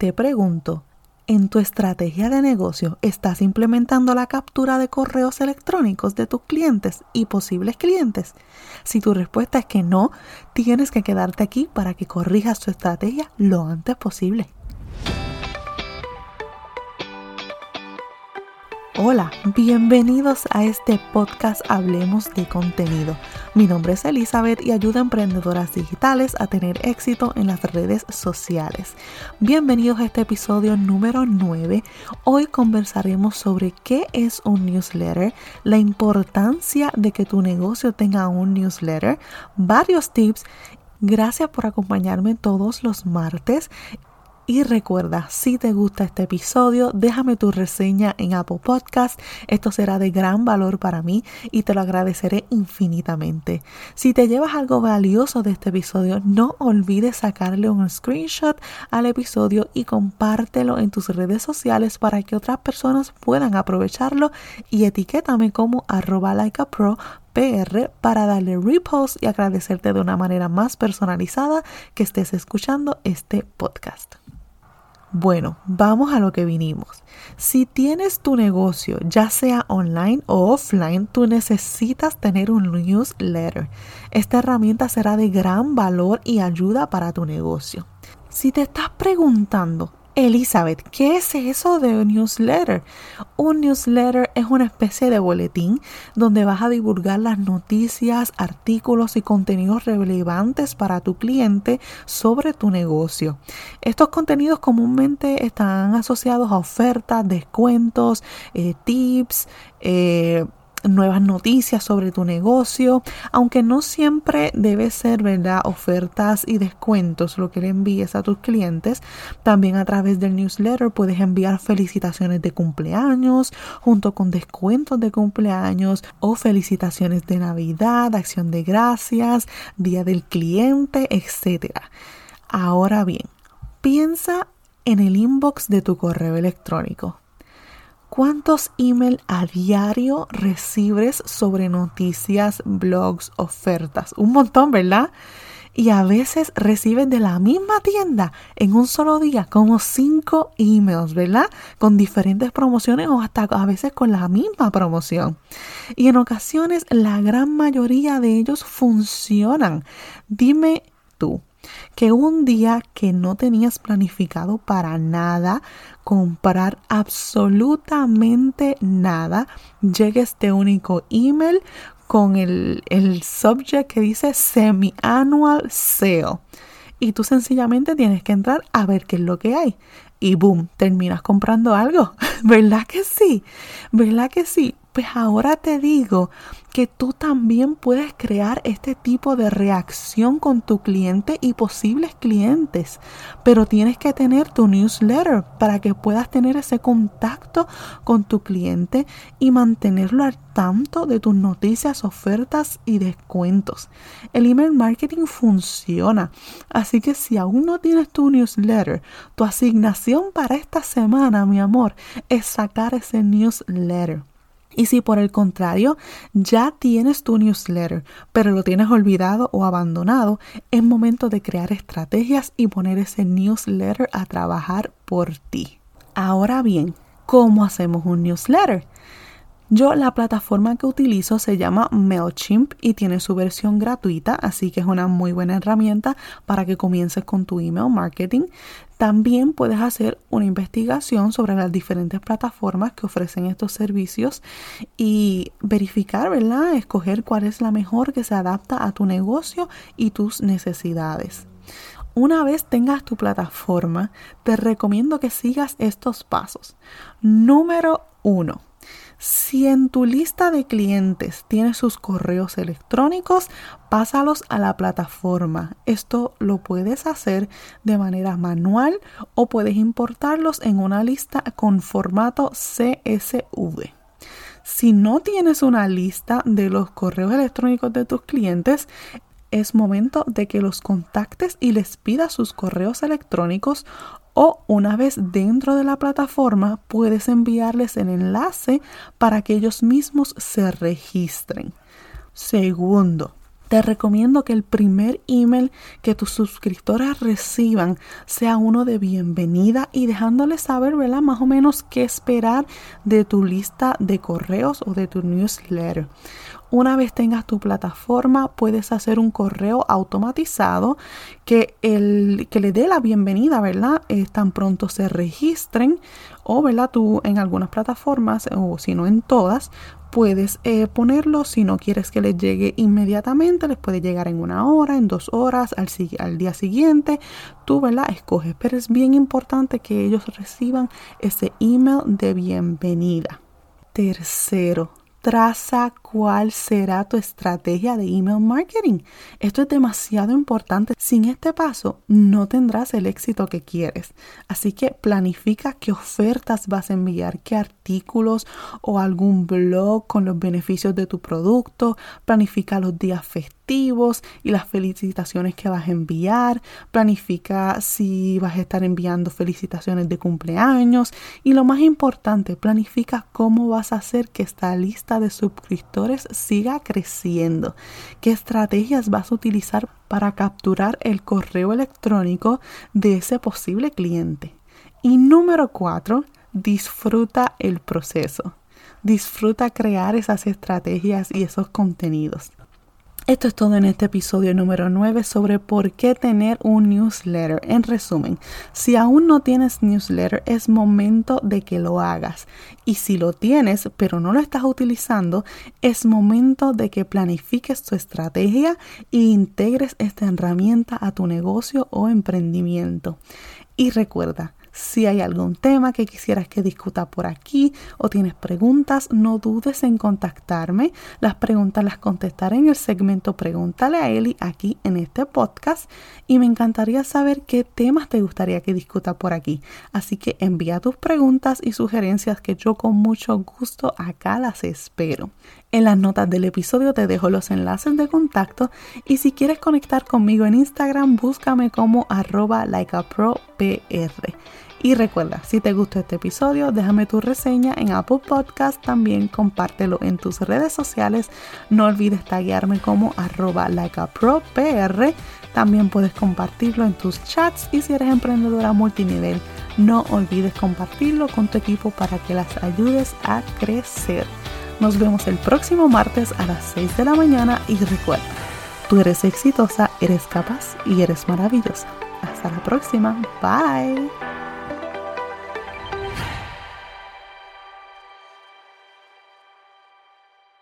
Te pregunto, ¿en tu estrategia de negocio estás implementando la captura de correos electrónicos de tus clientes y posibles clientes? Si tu respuesta es que no, tienes que quedarte aquí para que corrijas tu estrategia lo antes posible. Hola, bienvenidos a este podcast Hablemos de contenido. Mi nombre es Elizabeth y ayudo a emprendedoras digitales a tener éxito en las redes sociales. Bienvenidos a este episodio número 9. Hoy conversaremos sobre qué es un newsletter, la importancia de que tu negocio tenga un newsletter, varios tips Gracias por acompañarme todos los martes y recuerda, si te gusta este episodio, déjame tu reseña en Apple Podcast. Esto será de gran valor para mí y te lo agradeceré infinitamente. Si te llevas algo valioso de este episodio, no olvides sacarle un screenshot al episodio y compártelo en tus redes sociales para que otras personas puedan aprovecharlo y etiquétame como arroba likeapro PR para darle repost y agradecerte de una manera más personalizada que estés escuchando este podcast. Bueno, vamos a lo que vinimos. Si tienes tu negocio, ya sea online o offline, tú necesitas tener un newsletter. Esta herramienta será de gran valor y ayuda para tu negocio. Si te estás preguntando, Elizabeth, ¿qué es eso de un newsletter? Un newsletter es una especie de boletín donde vas a divulgar las noticias, artículos y contenidos relevantes para tu cliente sobre tu negocio. Estos contenidos comúnmente están asociados a ofertas, descuentos, eh, tips, eh, nuevas noticias sobre tu negocio, aunque no siempre debe ser, ¿verdad? Ofertas y descuentos lo que le envíes a tus clientes. También a través del newsletter puedes enviar felicitaciones de cumpleaños junto con descuentos de cumpleaños o felicitaciones de Navidad, acción de gracias, día del cliente, etc. Ahora bien, piensa en el inbox de tu correo electrónico. ¿Cuántos emails a diario recibes sobre noticias, blogs, ofertas? Un montón, ¿verdad? Y a veces recibes de la misma tienda en un solo día como cinco emails, ¿verdad? Con diferentes promociones o hasta a veces con la misma promoción. Y en ocasiones la gran mayoría de ellos funcionan. Dime tú, que un día que no tenías planificado para nada, comprar absolutamente nada, llegue este único email con el, el subject que dice semi-annual sale. Y tú sencillamente tienes que entrar a ver qué es lo que hay. Y boom, terminas comprando algo. ¿Verdad que sí? ¿Verdad que sí? Pues ahora te digo que tú también puedes crear este tipo de reacción con tu cliente y posibles clientes, pero tienes que tener tu newsletter para que puedas tener ese contacto con tu cliente y mantenerlo al tanto de tus noticias, ofertas y descuentos. El email marketing funciona, así que si aún no tienes tu newsletter, tu asignación para esta semana, mi amor, es sacar ese newsletter. Y si por el contrario ya tienes tu newsletter, pero lo tienes olvidado o abandonado, es momento de crear estrategias y poner ese newsletter a trabajar por ti. Ahora bien, ¿cómo hacemos un newsletter? Yo la plataforma que utilizo se llama MailChimp y tiene su versión gratuita, así que es una muy buena herramienta para que comiences con tu email marketing. También puedes hacer una investigación sobre las diferentes plataformas que ofrecen estos servicios y verificar, ¿verdad? Escoger cuál es la mejor que se adapta a tu negocio y tus necesidades. Una vez tengas tu plataforma, te recomiendo que sigas estos pasos. Número uno si en tu lista de clientes tienes sus correos electrónicos, pásalos a la plataforma. Esto lo puedes hacer de manera manual o puedes importarlos en una lista con formato CSV. Si no tienes una lista de los correos electrónicos de tus clientes, es momento de que los contactes y les pidas sus correos electrónicos o una vez dentro de la plataforma puedes enviarles el enlace para que ellos mismos se registren. Segundo, te recomiendo que el primer email que tus suscriptores reciban sea uno de bienvenida y dejándoles saber, ¿verdad? Más o menos qué esperar de tu lista de correos o de tu newsletter. Una vez tengas tu plataforma, puedes hacer un correo automatizado que, el, que le dé la bienvenida, ¿verdad? Eh, tan pronto se registren o, ¿verdad? Tú en algunas plataformas o si no en todas, puedes eh, ponerlo. Si no quieres que les llegue inmediatamente, les puede llegar en una hora, en dos horas, al, al día siguiente. Tú, ¿verdad? Escoges. Pero es bien importante que ellos reciban ese email de bienvenida. Tercero, traza cuál será tu estrategia de email marketing. Esto es demasiado importante. Sin este paso no tendrás el éxito que quieres. Así que planifica qué ofertas vas a enviar, qué artículos o algún blog con los beneficios de tu producto. Planifica los días festivos y las felicitaciones que vas a enviar. Planifica si vas a estar enviando felicitaciones de cumpleaños. Y lo más importante, planifica cómo vas a hacer que esta lista de suscriptores siga creciendo. ¿Qué estrategias vas a utilizar para capturar el correo electrónico de ese posible cliente? Y número cuatro, disfruta el proceso. Disfruta crear esas estrategias y esos contenidos. Esto es todo en este episodio número 9 sobre por qué tener un newsletter. En resumen, si aún no tienes newsletter, es momento de que lo hagas. Y si lo tienes, pero no lo estás utilizando, es momento de que planifiques tu estrategia e integres esta herramienta a tu negocio o emprendimiento. Y recuerda, si hay algún tema que quisieras que discuta por aquí o tienes preguntas, no dudes en contactarme. Las preguntas las contestaré en el segmento Pregúntale a Eli aquí en este podcast y me encantaría saber qué temas te gustaría que discuta por aquí. Así que envía tus preguntas y sugerencias que yo con mucho gusto acá las espero. En las notas del episodio te dejo los enlaces de contacto y si quieres conectar conmigo en Instagram, búscame como arroba likeapropr. Y recuerda, si te gustó este episodio, déjame tu reseña en Apple Podcast, también compártelo en tus redes sociales. No olvides taguearme como arroba likeapropr. También puedes compartirlo en tus chats y si eres emprendedora multinivel, no olvides compartirlo con tu equipo para que las ayudes a crecer. Nos vemos el próximo martes a las 6 de la mañana y recuerda, tú eres exitosa, eres capaz y eres maravillosa. Hasta la próxima. Bye.